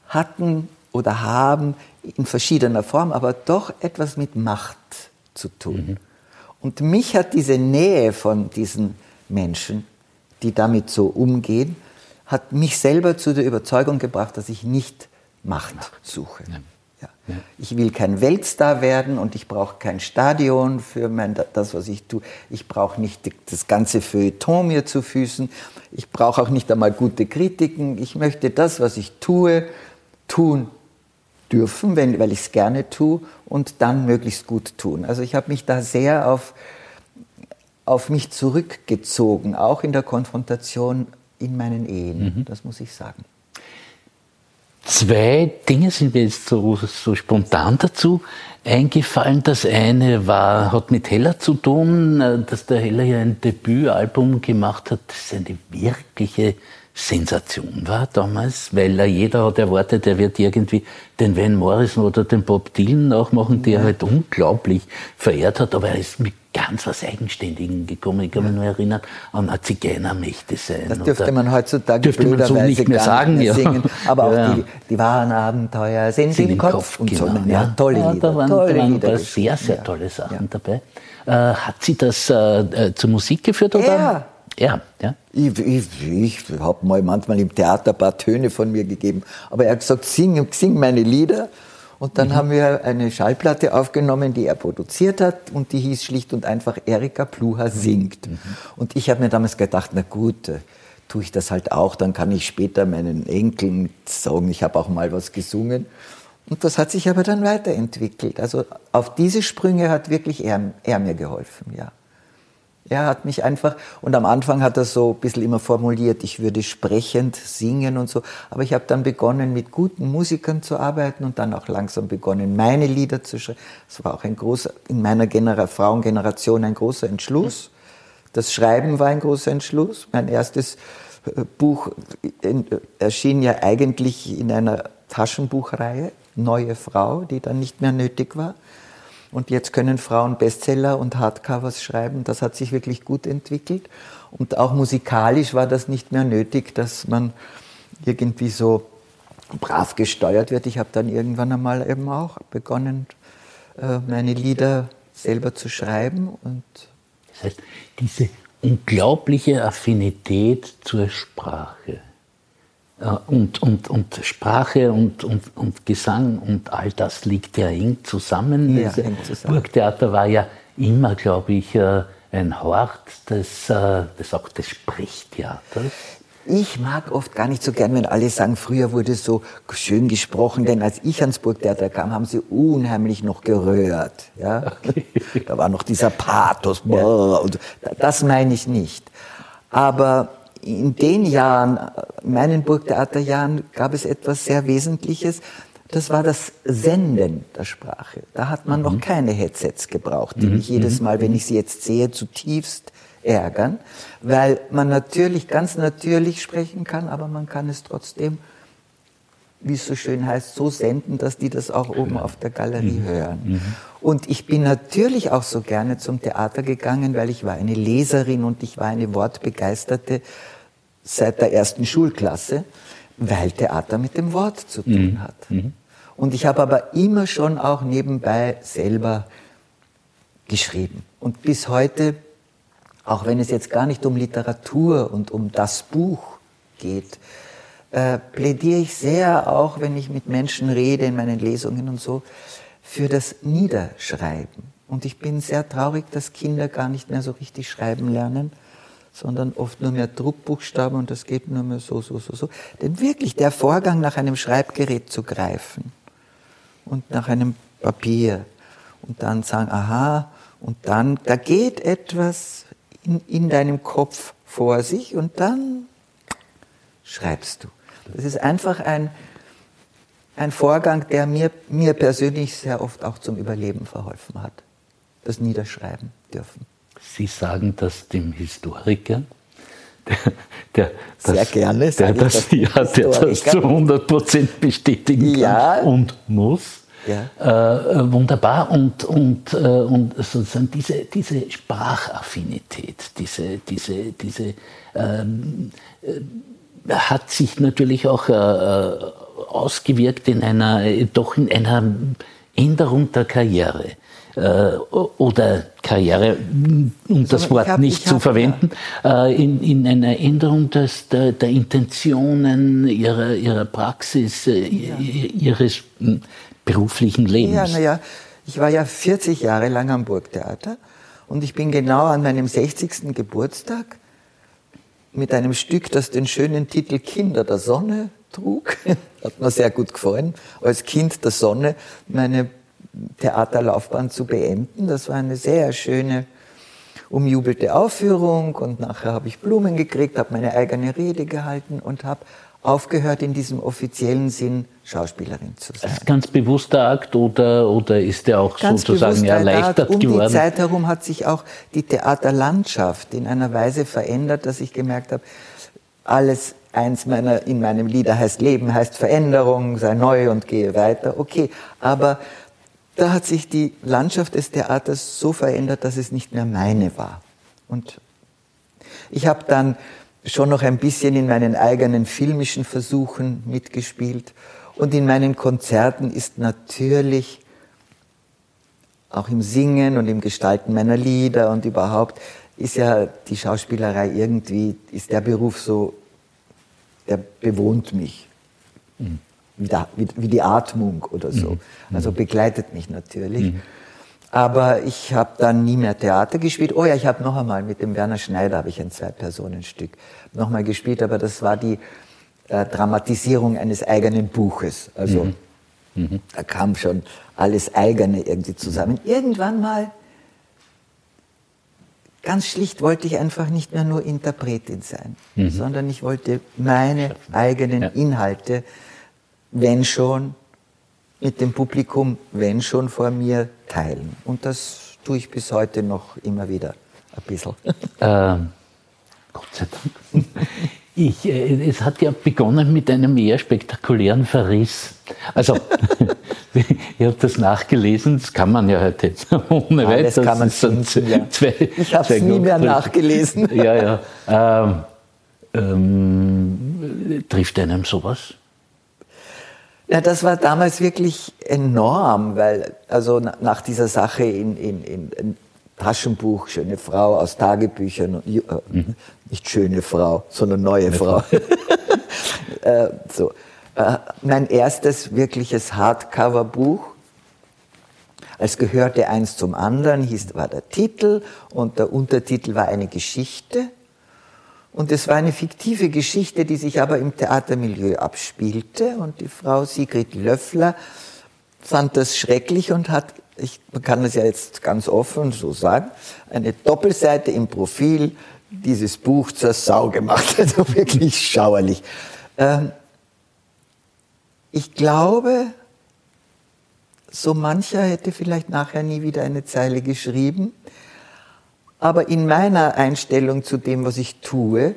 hatten oder haben in verschiedener Form, aber doch etwas mit Macht zu tun. Mhm. Und mich hat diese Nähe von diesen Menschen, die damit so umgehen, hat mich selber zu der Überzeugung gebracht, dass ich nicht Macht suche. Ja. Ja. Ich will kein Weltstar werden und ich brauche kein Stadion für mein, das, was ich tue. Ich brauche nicht das ganze Feuilleton mir zu Füßen. Ich brauche auch nicht einmal gute Kritiken. Ich möchte das, was ich tue, tun dürfen, wenn, weil ich es gerne tue und dann möglichst gut tun. Also ich habe mich da sehr auf, auf mich zurückgezogen, auch in der Konfrontation in meinen Ehen, mhm. das muss ich sagen. Zwei Dinge sind mir jetzt so, so spontan dazu eingefallen. Das eine war, hat mit Heller zu tun, äh, dass der Heller hier ein Debütalbum gemacht hat. Das eine wirkliche Sensation war damals, weil jeder hat erwartet, er wird irgendwie den Van Morrison oder den Bob Dylan nachmachen, die er halt unglaublich verehrt hat, aber er ist mit ganz was Eigenständigen gekommen. Ich kann mich nur erinnern an eine Zigeunermächte sein. Das dürfte man heutzutage dürfte man so nicht mehr sagen, mehr singen. Aber auch ja. die, die wahren Abenteuer sind, sind im Kopf, Kopf und genau, so. Ja, ja, tolle Lieder. Da waren, tolle da waren Lieder sehr, sehr tolle Sachen dabei. Äh, hat sie das äh, äh zur Musik geführt? Oder? Ja. Ja, ja. Ich, ich, ich habe mal manchmal im Theater ein paar Töne von mir gegeben, aber er hat gesagt, sing, sing meine Lieder. Und dann mhm. haben wir eine Schallplatte aufgenommen, die er produziert hat und die hieß schlicht und einfach Erika Pluha singt. Mhm. Und ich habe mir damals gedacht, na gut, äh, tue ich das halt auch, dann kann ich später meinen Enkeln sagen, ich habe auch mal was gesungen. Und das hat sich aber dann weiterentwickelt. Also auf diese Sprünge hat wirklich er, er mir geholfen, ja. Er hat mich einfach, und am Anfang hat er so ein bisschen immer formuliert, ich würde sprechend singen und so, aber ich habe dann begonnen, mit guten Musikern zu arbeiten und dann auch langsam begonnen, meine Lieder zu schreiben. Das war auch ein großer, in meiner Genera Frauengeneration ein großer Entschluss. Das Schreiben war ein großer Entschluss. Mein erstes äh, Buch äh, erschien ja eigentlich in einer Taschenbuchreihe, Neue Frau, die dann nicht mehr nötig war. Und jetzt können Frauen Bestseller und Hardcovers schreiben. Das hat sich wirklich gut entwickelt. Und auch musikalisch war das nicht mehr nötig, dass man irgendwie so brav gesteuert wird. Ich habe dann irgendwann einmal eben auch begonnen, äh, meine Lieder selber zu schreiben. Und das heißt, diese unglaubliche Affinität zur Sprache und, und, und Sprache und, und, und Gesang und all das liegt ja eng zusammen. Ja, eng zusammen. Burgtheater war ja immer, glaube ich, äh, ein Hort des, äh, des, auch des Sprechtheaters. Ich mag oft gar nicht so gern, wenn alle sagen, früher wurde so schön gesprochen, denn als ich ans Burgtheater kam, haben sie unheimlich noch gerührt. Ja? Okay. Da war noch dieser Pathos. Ja. Und das meine ich nicht. Aber in den Jahren, meinen Burgtheaterjahren, gab es etwas sehr Wesentliches. Das war das Senden der Sprache. Da hat man mhm. noch keine Headsets gebraucht, die mhm. mich jedes mhm. Mal, wenn ich sie jetzt sehe, zutiefst ärgern, weil man natürlich, ganz natürlich sprechen kann, aber man kann es trotzdem, wie es so schön heißt, so senden, dass die das auch oben auf der Galerie mhm. hören. Mhm. Und ich bin natürlich auch so gerne zum Theater gegangen, weil ich war eine Leserin und ich war eine Wortbegeisterte seit der ersten Schulklasse, weil Theater mit dem Wort zu tun mhm. hat. Mhm. Und ich habe aber immer schon auch nebenbei selber geschrieben. Und bis heute, auch wenn es jetzt gar nicht um Literatur und um das Buch geht, äh, plädiere ich sehr, auch wenn ich mit Menschen rede in meinen Lesungen und so, für das Niederschreiben. Und ich bin sehr traurig, dass Kinder gar nicht mehr so richtig schreiben lernen, sondern oft nur mehr Druckbuchstaben und das geht nur mehr so, so, so, so. Denn wirklich der Vorgang, nach einem Schreibgerät zu greifen und nach einem Papier und dann sagen, aha, und dann, da geht etwas in, in deinem Kopf vor sich und dann schreibst du. Das ist einfach ein, ein Vorgang, der mir, mir persönlich sehr oft auch zum Überleben verholfen hat. Das Niederschreiben dürfen. Sie sagen das dem Historiker, der, der Sehr das, gerne, der, das, das, ja, der das zu 100 Prozent bestätigen ja. kann und muss. Ja. Äh, wunderbar und, und, äh, und sozusagen diese, diese Sprachaffinität, diese, diese, diese ähm, äh, hat sich natürlich auch äh, äh, ausgewirkt in einer, doch in einer Änderung der Karriere äh, oder Karriere, um das Wort hab, nicht zu hab, verwenden, ja. äh, in, in einer Änderung des, der, der Intentionen ihrer, ihrer Praxis, äh, ja. ihres hm, beruflichen Lebens. Ja, naja, ich war ja 40 Jahre lang am Burgtheater und ich bin genau an meinem 60. Geburtstag mit einem Stück, das den schönen Titel Kinder der Sonne trug, hat mir sehr gut gefallen, als Kind der Sonne meine Theaterlaufbahn zu beenden. Das war eine sehr schöne, umjubelte Aufführung. Und nachher habe ich Blumen gekriegt, habe meine eigene Rede gehalten und habe aufgehört, in diesem offiziellen Sinn Schauspielerin zu sein. Ist ganz bewusster Akt oder, oder ist der auch ganz sozusagen erleichtert um geworden? Um die Zeit herum hat sich auch die Theaterlandschaft in einer Weise verändert, dass ich gemerkt habe, alles eins meiner in meinem Lieder heißt Leben, heißt Veränderung, sei neu und gehe weiter. Okay, aber da hat sich die Landschaft des Theaters so verändert, dass es nicht mehr meine war. Und ich habe dann schon noch ein bisschen in meinen eigenen filmischen Versuchen mitgespielt. Und in meinen Konzerten ist natürlich auch im Singen und im Gestalten meiner Lieder und überhaupt ist ja die Schauspielerei irgendwie, ist der Beruf so, der bewohnt mich. Mhm wie, da, wie, wie die Atmung oder so. Mhm. Also begleitet mich natürlich. Mhm. Aber ich habe dann nie mehr Theater gespielt. Oh ja, ich habe noch einmal mit dem Werner Schneider habe ich ein Zwei-Personen-Stück nochmal gespielt, aber das war die äh, Dramatisierung eines eigenen Buches. Also mhm. mhm. da kam schon alles eigene irgendwie zusammen. Irgendwann mal ganz schlicht wollte ich einfach nicht mehr nur Interpretin sein, mhm. sondern ich wollte meine eigenen. Inhalte, wenn schon, mit dem Publikum, wenn schon vor mir, teilen. Und das tue ich bis heute noch immer wieder ein bisschen. Ähm, Gott sei Dank. Ich, äh, es hat ja begonnen mit einem eher spektakulären Verriss. Also, ich habe das nachgelesen, das kann man ja heute ohne weiteres. Das kann man finden, ja. zwei, Ich habe es nie mehr nachgelesen. Ja, ja. Ähm, ähm, trifft einem sowas? Ja, das war damals wirklich enorm, weil also nach dieser Sache in, in, in Taschenbuch, schöne Frau aus Tagebüchern, äh, mhm. nicht schöne Frau, sondern neue Frau. äh, so. Äh, mein erstes wirkliches Hardcover-Buch. Es gehörte eins zum anderen, hieß, war der Titel und der Untertitel war eine Geschichte. Und es war eine fiktive Geschichte, die sich aber im Theatermilieu abspielte. Und die Frau Sigrid Löffler fand das schrecklich und hat, ich kann das ja jetzt ganz offen so sagen, eine Doppelseite im Profil dieses Buch zur Sau gemacht. Also wirklich schauerlich. Ähm, ich glaube, so mancher hätte vielleicht nachher nie wieder eine Zeile geschrieben. Aber in meiner Einstellung zu dem, was ich tue,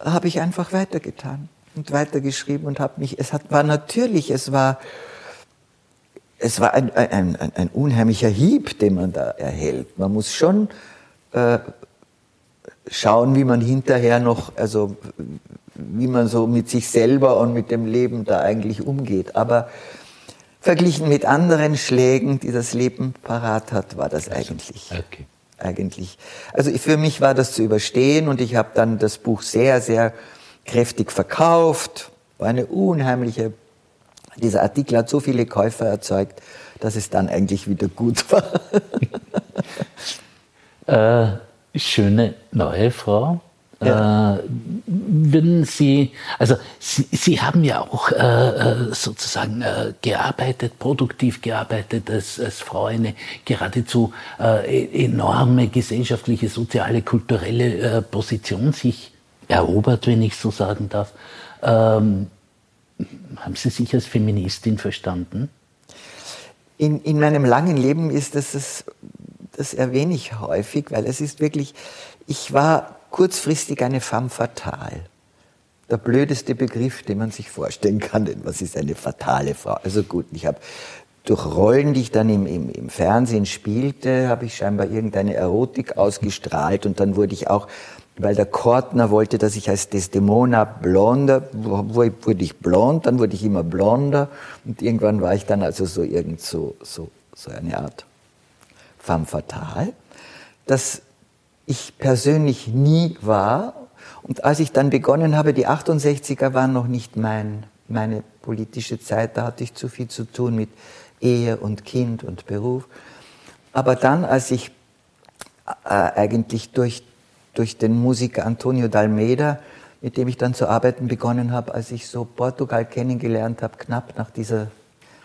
habe ich einfach weitergetan und weitergeschrieben und habe mich, es hat, war natürlich, es war, es war ein, ein, ein, ein unheimlicher Hieb, den man da erhält. Man muss schon äh, schauen, wie man hinterher noch, also wie man so mit sich selber und mit dem Leben da eigentlich umgeht. Aber verglichen mit anderen Schlägen, die das Leben parat hat, war das eigentlich. Okay eigentlich. Also für mich war das zu überstehen und ich habe dann das Buch sehr, sehr kräftig verkauft. War eine unheimliche, dieser Artikel hat so viele Käufer erzeugt, dass es dann eigentlich wieder gut war. äh, schöne neue Frau. Ja. Äh, würden Sie, also Sie, Sie haben ja auch äh, äh, sozusagen äh, gearbeitet, produktiv gearbeitet als, als Frau, eine geradezu äh, e-, enorme gesellschaftliche, soziale, kulturelle äh, Position sich erobert, wenn ich so sagen darf. Ähm, haben Sie sich als Feministin verstanden? In, in meinem langen Leben ist das, das, das erwähne ich häufig, weil es ist wirklich, ich war kurzfristig eine femme fatale. Der blödeste Begriff, den man sich vorstellen kann, denn was ist eine fatale Frau? Also gut, ich habe durch Rollen, die ich dann im, im, im Fernsehen spielte, habe ich scheinbar irgendeine Erotik ausgestrahlt und dann wurde ich auch, weil der Kortner wollte, dass ich als Desdemona blonder, wurde ich blond, dann wurde ich immer blonder und irgendwann war ich dann also so irgend so, so, so eine Art femme fatale. Das ich persönlich nie war. Und als ich dann begonnen habe, die 68er waren noch nicht mein, meine politische Zeit, da hatte ich zu viel zu tun mit Ehe und Kind und Beruf. Aber dann, als ich äh, eigentlich durch, durch den Musiker Antonio Dalmeida, mit dem ich dann zu arbeiten begonnen habe, als ich so Portugal kennengelernt habe, knapp nach dieser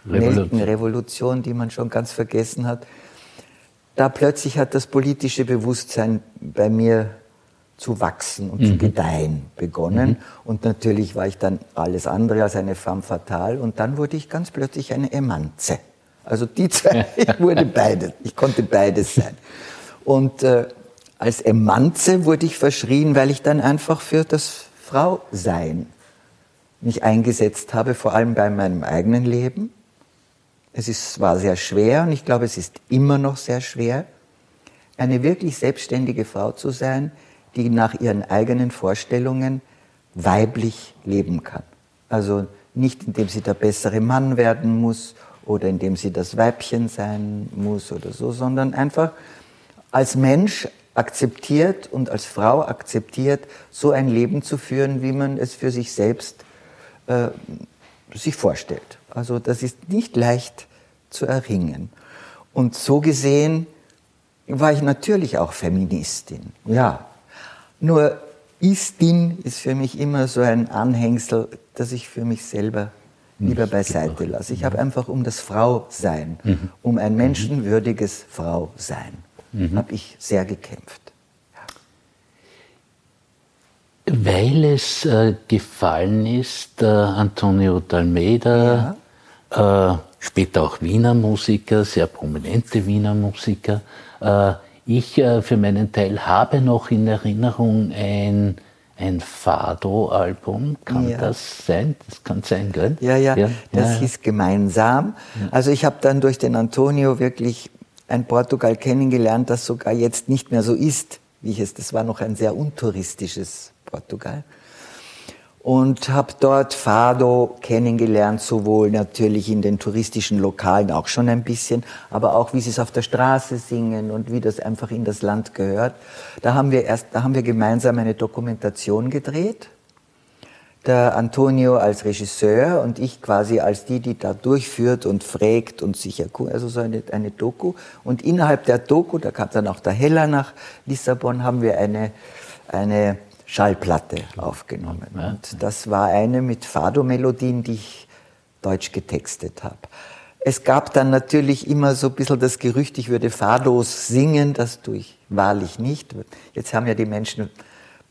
Revolution. Revolution, die man schon ganz vergessen hat, da plötzlich hat das politische Bewusstsein bei mir zu wachsen und mhm. zu gedeihen begonnen. Mhm. Und natürlich war ich dann alles andere als eine femme fatale. Und dann wurde ich ganz plötzlich eine Emanze. Also die zwei, ich wurde beides. Ich konnte beides sein. Und äh, als Emanze wurde ich verschrien, weil ich dann einfach für das Frausein mich eingesetzt habe, vor allem bei meinem eigenen Leben es ist, war sehr schwer und ich glaube, es ist immer noch sehr schwer, eine wirklich selbstständige Frau zu sein, die nach ihren eigenen Vorstellungen weiblich leben kann. Also nicht indem sie der bessere Mann werden muss oder indem sie das Weibchen sein muss oder so, sondern einfach als Mensch akzeptiert und als Frau akzeptiert, so ein Leben zu führen, wie man es für sich selbst äh, sich vorstellt. Also das ist nicht leicht zu erringen. Und so gesehen war ich natürlich auch Feministin. Ja. Nur Istin ist für mich immer so ein Anhängsel, das ich für mich selber lieber beiseite lasse. Ich habe einfach um das Frausein, mhm. um ein menschenwürdiges Frausein. mhm. habe ich sehr gekämpft. Weil es äh, gefallen ist, äh, Antonio Dalmeida, ja. Äh, später auch Wiener Musiker, sehr prominente Wiener Musiker. Äh, ich äh, für meinen Teil habe noch in Erinnerung ein, ein Fado-Album. Kann ja. das sein? Das kann sein, gell? Ja, ja, ja das ja. hieß Gemeinsam. Also ich habe dann durch den Antonio wirklich ein Portugal kennengelernt, das sogar jetzt nicht mehr so ist, wie ich es. Das war noch ein sehr untouristisches Portugal. Und habe dort Fado kennengelernt, sowohl natürlich in den touristischen Lokalen auch schon ein bisschen, aber auch wie sie es auf der Straße singen und wie das einfach in das Land gehört. Da haben wir erst, da haben wir gemeinsam eine Dokumentation gedreht. Der Antonio als Regisseur und ich quasi als die, die da durchführt und fragt und sich erkundet, also so eine, eine Doku. Und innerhalb der Doku, da kam dann auch der Heller nach Lissabon, haben wir eine, eine Schallplatte aufgenommen. Und das war eine mit Fado-Melodien, die ich deutsch getextet habe. Es gab dann natürlich immer so ein bisschen das Gerücht, ich würde Fados singen, das tue ich wahrlich nicht. Jetzt haben ja die Menschen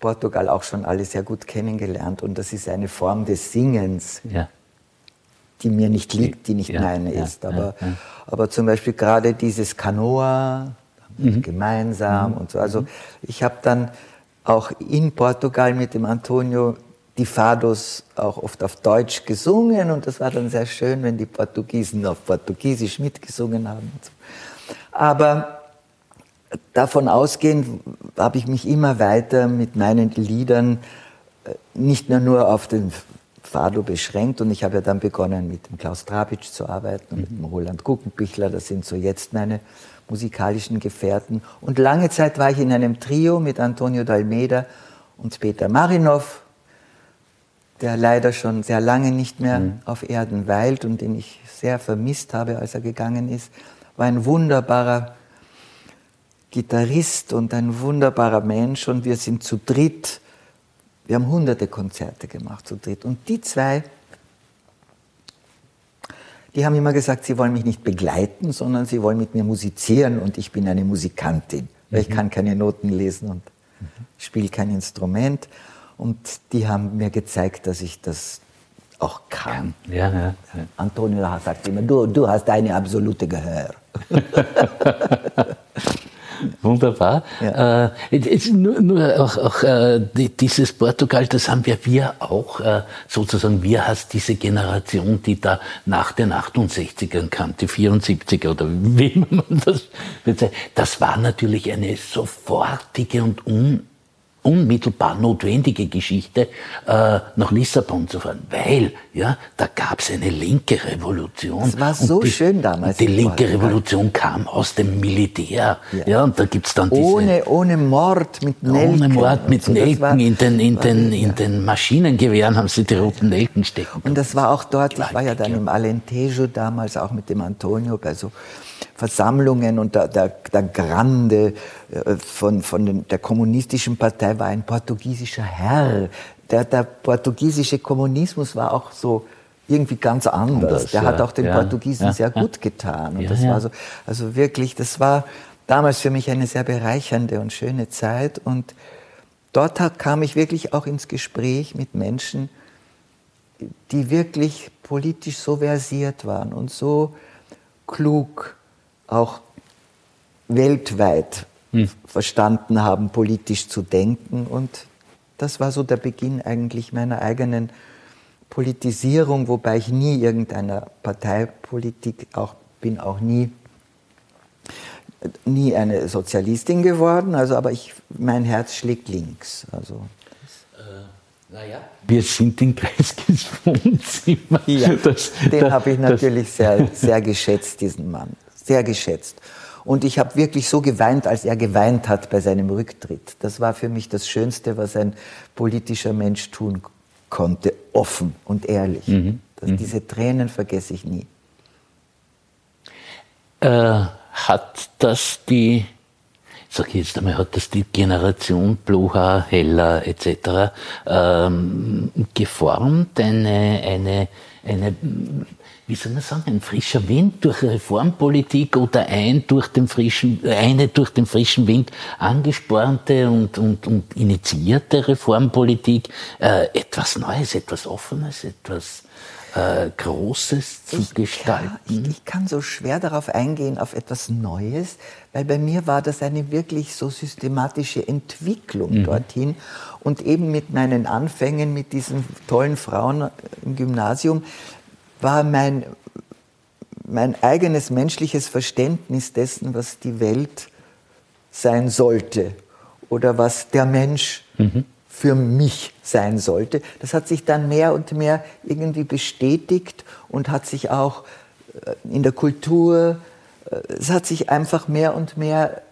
Portugal auch schon alle sehr gut kennengelernt und das ist eine Form des Singens, ja. die mir nicht liegt, die nicht ja, meine ja, ist. Aber, aber zum Beispiel gerade dieses Canoa, mhm. gemeinsam mhm. und so. Also ich habe dann auch in Portugal mit dem Antonio die Fados auch oft auf Deutsch gesungen. Und das war dann sehr schön, wenn die Portugiesen auf Portugiesisch mitgesungen haben. Aber davon ausgehend habe ich mich immer weiter mit meinen Liedern äh, nicht mehr nur auf den Fado beschränkt. Und ich habe ja dann begonnen mit dem Klaus Trabitsch zu arbeiten und mit dem Roland Guckenbichler, das sind so jetzt meine musikalischen Gefährten. Und lange Zeit war ich in einem Trio mit Antonio Dalmeda und Peter Marinov, der leider schon sehr lange nicht mehr mhm. auf Erden weilt und den ich sehr vermisst habe, als er gegangen ist. War ein wunderbarer Gitarrist und ein wunderbarer Mensch und wir sind zu dritt. Wir haben hunderte Konzerte gemacht zu dritt. Und die zwei die haben immer gesagt, sie wollen mich nicht begleiten, sondern sie wollen mit mir musizieren und ich bin eine Musikantin. Weil ich mhm. kann keine Noten lesen und mhm. spiele kein Instrument. Und die haben mir gezeigt, dass ich das auch kann. Ja, ja, ja. Antonio sagt immer, du, du hast eine absolute Gehör. Wunderbar. Ja. Äh, nur, nur auch, auch äh, dieses Portugal, das haben wir, wir auch äh, sozusagen, wir hast diese Generation, die da nach den 68ern kam, die 74er oder wie man das bezeichnet. Das war natürlich eine sofortige und un unmittelbar notwendige Geschichte, äh, nach Lissabon zu fahren, weil ja, da gab es eine linke Revolution. Das war so die, schön damals. Die linke Revolution kam aus dem Militär. Ja, ja und da gibt's dann diese, ohne, ohne Mord mit Nelken. Ohne Mord mit so. Nelken war, in, den, in, den, in den Maschinengewehren haben sie die roten Nelken stecken. Und das war auch dort, ich war ja dann im Alentejo damals auch mit dem Antonio bei so Versammlungen und der, der, der Grande äh, von, von den, der kommunistischen Partei war ein portugiesischer Herr. Der, der portugiesische Kommunismus war auch so irgendwie ganz anders. anders der ja, hat auch den ja, Portugiesen ja, sehr gut getan. Und das war so, also wirklich, das war damals für mich eine sehr bereichernde und schöne Zeit. Und dort kam ich wirklich auch ins Gespräch mit Menschen, die wirklich politisch so versiert waren und so klug auch weltweit hm. verstanden haben, politisch zu denken. Und das war so der Beginn eigentlich meiner eigenen Politisierung, wobei ich nie irgendeiner Parteipolitik auch bin, auch nie nie eine Sozialistin geworden, also aber ich, mein Herz schlägt links. Also äh, naja. Wir sind in Kreiskis Wohnzimmer. Ja, das, den habe ich natürlich sehr, sehr geschätzt, diesen Mann sehr geschätzt. Und ich habe wirklich so geweint, als er geweint hat bei seinem Rücktritt. Das war für mich das Schönste, was ein politischer Mensch tun konnte, offen und ehrlich. Mhm. Das, mhm. Diese Tränen vergesse ich nie. Äh, hat das die, sag ich jetzt einmal, hat das die Generation Blucher, Heller etc. Ähm, geformt, eine, eine, eine wie soll man sagen, ein frischer Wind durch Reformpolitik oder ein durch den frischen, eine durch den frischen Wind angespornte und, und, und initiierte Reformpolitik, äh, etwas Neues, etwas Offenes, etwas äh, Großes zu ich gestalten? Kann, ich, ich, kann so schwer darauf eingehen, auf etwas Neues, weil bei mir war das eine wirklich so systematische Entwicklung mhm. dorthin. Und eben mit meinen Anfängen mit diesen tollen Frauen im Gymnasium war mein, mein eigenes menschliches Verständnis dessen, was die Welt sein sollte oder was der Mensch mhm. für mich sein sollte. Das hat sich dann mehr und mehr irgendwie bestätigt und hat sich auch äh, in der Kultur, äh, es hat sich einfach mehr und mehr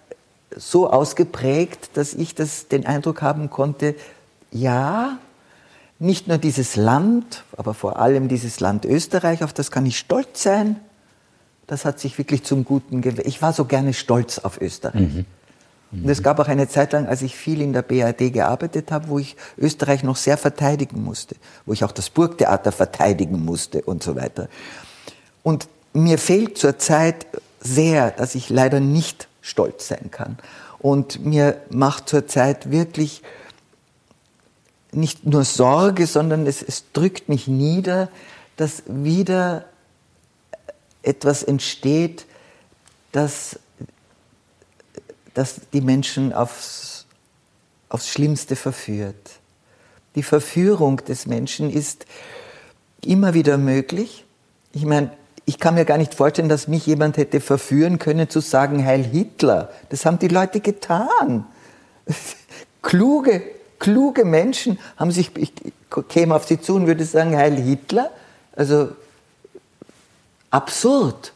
so ausgeprägt, dass ich das, den Eindruck haben konnte, ja, nicht nur dieses Land, aber vor allem dieses Land Österreich, auf das kann ich stolz sein. Das hat sich wirklich zum Guten gewählt. Ich war so gerne stolz auf Österreich. Mhm. Mhm. Und es gab auch eine Zeit lang, als ich viel in der BRD gearbeitet habe, wo ich Österreich noch sehr verteidigen musste, wo ich auch das Burgtheater verteidigen musste und so weiter. Und mir fehlt zurzeit sehr, dass ich leider nicht stolz sein kann. Und mir macht zurzeit wirklich nicht nur Sorge, sondern es, es drückt mich nieder, dass wieder etwas entsteht, das, das die Menschen aufs, aufs Schlimmste verführt. Die Verführung des Menschen ist immer wieder möglich. Ich meine, ich kann mir gar nicht vorstellen, dass mich jemand hätte verführen können zu sagen, Heil Hitler. Das haben die Leute getan. Kluge kluge Menschen haben sich, ich käme auf sie zu und würde sagen, Heil Hitler. Also absurd.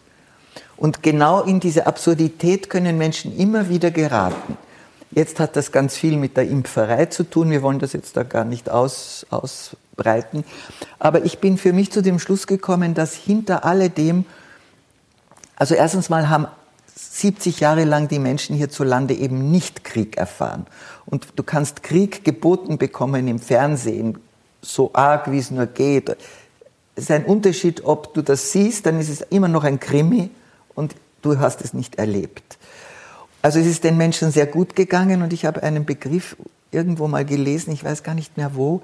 Und genau in diese Absurdität können Menschen immer wieder geraten. Jetzt hat das ganz viel mit der Impferei zu tun. Wir wollen das jetzt da gar nicht aus, ausbreiten. Aber ich bin für mich zu dem Schluss gekommen, dass hinter alledem, also erstens mal haben 70 Jahre lang die Menschen hierzulande eben nicht Krieg erfahren. Und du kannst Krieg geboten bekommen im Fernsehen, so arg wie es nur geht. Es ist ein Unterschied, ob du das siehst, dann ist es immer noch ein Krimi und du hast es nicht erlebt. Also es ist den Menschen sehr gut gegangen und ich habe einen Begriff irgendwo mal gelesen, ich weiß gar nicht mehr wo,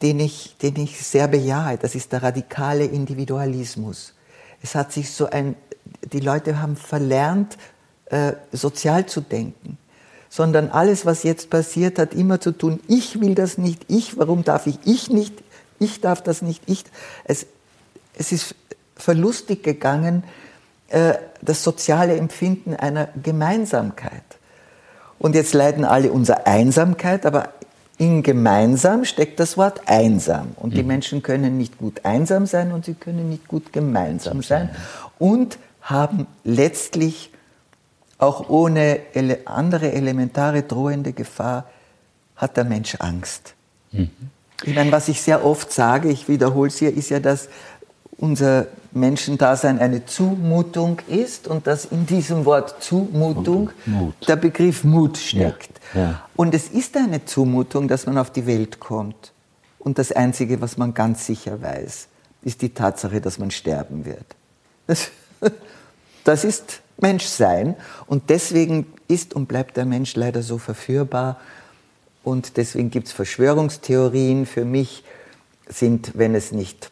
den ich, den ich sehr bejahe. Das ist der radikale Individualismus. Es hat sich so ein die Leute haben verlernt, äh, sozial zu denken, sondern alles, was jetzt passiert, hat immer zu tun, ich will das nicht, ich, warum darf ich, ich nicht, ich darf das nicht, ich. Es, es ist verlustig gegangen, äh, das soziale Empfinden einer Gemeinsamkeit. Und jetzt leiden alle unserer Einsamkeit, aber in gemeinsam steckt das Wort einsam. Und die mhm. Menschen können nicht gut einsam sein und sie können nicht gut gemeinsam sein. Und haben letztlich auch ohne ele andere elementare drohende Gefahr, hat der Mensch Angst. Mhm. Ich meine, was ich sehr oft sage, ich wiederhole es hier, ist ja, dass unser Menschendasein eine Zumutung ist und dass in diesem Wort Zumutung Mut. der Begriff Mut steckt. Ja, ja. Und es ist eine Zumutung, dass man auf die Welt kommt. Und das Einzige, was man ganz sicher weiß, ist die Tatsache, dass man sterben wird. Das das ist Menschsein und deswegen ist und bleibt der Mensch leider so verführbar und deswegen gibt es Verschwörungstheorien. Für mich sind, wenn es nicht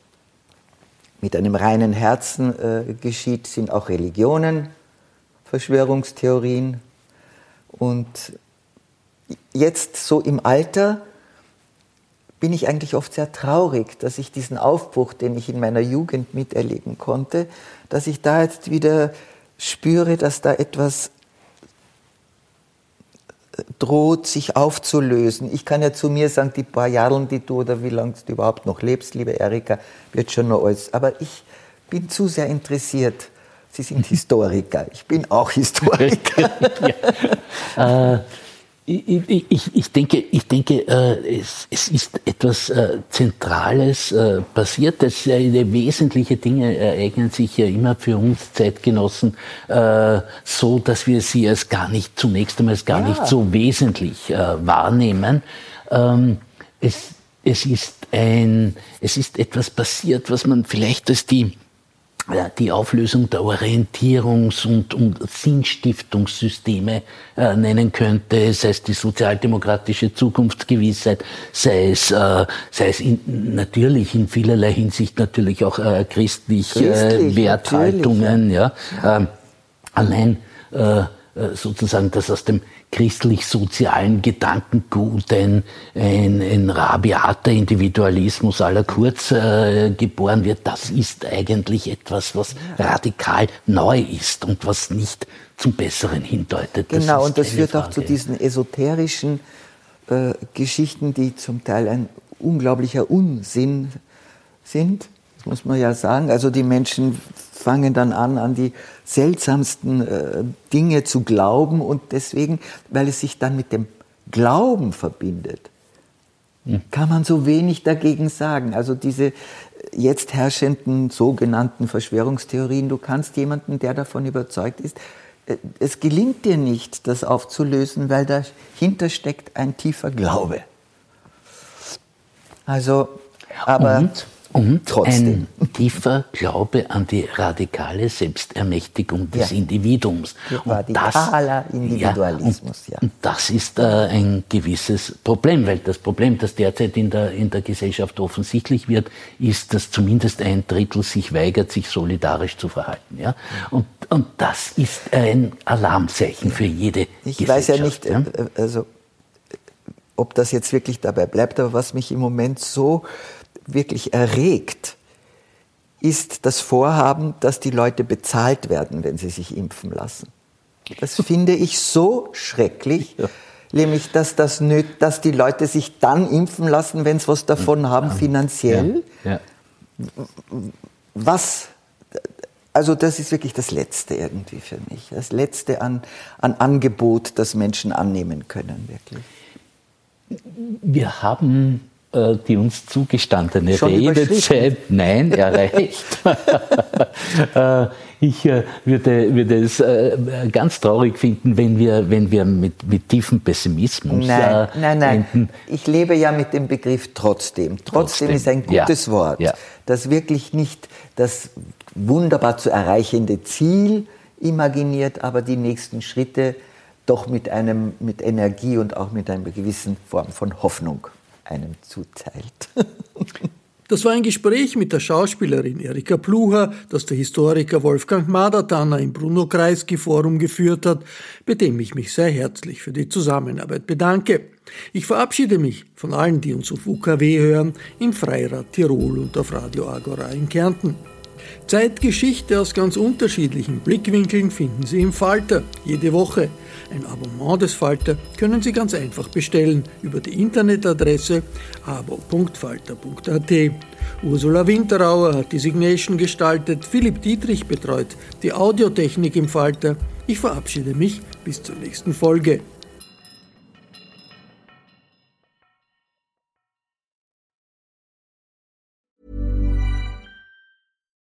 mit einem reinen Herzen äh, geschieht, sind auch Religionen Verschwörungstheorien. Und jetzt so im Alter bin ich eigentlich oft sehr traurig, dass ich diesen Aufbruch, den ich in meiner Jugend miterleben konnte, dass ich da jetzt wieder spüre, dass da etwas äh, droht, sich aufzulösen. Ich kann ja zu mir sagen, die paar Jahre, die du oder wie lange du überhaupt noch lebst, liebe Erika, wird schon noch alles. Aber ich bin zu sehr interessiert. Sie sind Historiker. Ich bin auch Historiker. ja. äh, Ich, ich, ich, denke, ich denke äh, es, es, ist etwas äh, Zentrales äh, passiert. Das, wesentliche Dinge ereignen sich ja immer für uns Zeitgenossen so, dass wir sie als gar nicht zunächst einmal als gar ja. nicht so wesentlich wahrnehmen. Ähm, es, es, ist ein, es ist etwas passiert, was man vielleicht als die die Auflösung der Orientierungs- und, und Sinnstiftungssysteme äh, nennen könnte, sei es die sozialdemokratische Zukunftsgewissheit, sei es, äh, sei es in, natürlich in vielerlei Hinsicht natürlich auch äh, christliche Christlich, Werthaltungen. Ja. Ähm, allein äh, äh, sozusagen das aus dem christlich-sozialen Gedankengut ein, ein, ein rabiater Individualismus aller Kurz äh, geboren wird, das ist eigentlich etwas, was radikal neu ist und was nicht zum Besseren hindeutet. Das genau, und das führt Frage. auch zu diesen esoterischen äh, Geschichten, die zum Teil ein unglaublicher Unsinn sind muss man ja sagen. Also die Menschen fangen dann an, an die seltsamsten äh, Dinge zu glauben und deswegen, weil es sich dann mit dem Glauben verbindet, hm. kann man so wenig dagegen sagen. Also diese jetzt herrschenden sogenannten Verschwörungstheorien, du kannst jemanden, der davon überzeugt ist, äh, es gelingt dir nicht, das aufzulösen, weil dahinter steckt ein tiefer Glaube. Also, aber und? Und Trotzdem. ein tiefer Glaube an die radikale Selbstermächtigung des ja. Individuums. Radikaler das, Individualismus, ja. Und, und das ist äh, ein gewisses Problem, weil das Problem, das derzeit in der, in der Gesellschaft offensichtlich wird, ist, dass zumindest ein Drittel sich weigert, sich solidarisch zu verhalten. Ja? Und, und das ist ein Alarmzeichen für jede ich Gesellschaft. Ich weiß ja nicht, ja? Äh, also, ob das jetzt wirklich dabei bleibt, aber was mich im Moment so wirklich erregt, ist das Vorhaben, dass die Leute bezahlt werden, wenn sie sich impfen lassen. Das finde ich so schrecklich, ja. nämlich dass, das nöt, dass die Leute sich dann impfen lassen, wenn sie was davon haben, finanziell. Ja. Ja. Was, also das ist wirklich das Letzte irgendwie für mich, das Letzte an, an Angebot, das Menschen annehmen können, wirklich. Wir haben die uns zugestandene Schon Redezeit nein erreicht. Äh, ich äh, würde, würde es ganz traurig finden, wenn wir, wenn wir mit, mit tiefem Pessimismus. Nein, nein, nein. Enden. Ich lebe ja mit dem Begriff trotzdem. Trotzdem, trotzdem ist ein gutes ja. Wort, ja. das wirklich nicht das wunderbar zu erreichende Ziel imaginiert, aber die nächsten Schritte doch mit einem, mit Energie und auch mit einer gewissen Form von Hoffnung einem zuteilt. Das war ein Gespräch mit der Schauspielerin Erika Plucher, das der Historiker Wolfgang Madertanner im Bruno Kreisky Forum geführt hat, bei dem ich mich sehr herzlich für die Zusammenarbeit bedanke. Ich verabschiede mich von allen, die uns auf UKW hören, im Freirad Tirol und auf Radio Agora in Kärnten. Zeitgeschichte aus ganz unterschiedlichen Blickwinkeln finden Sie im Falter jede Woche. Ein Abonnement des Falter können Sie ganz einfach bestellen über die Internetadresse abo.falter.at. Ursula Winterauer hat die Signation gestaltet, Philipp Dietrich betreut die Audiotechnik im Falter. Ich verabschiede mich bis zur nächsten Folge.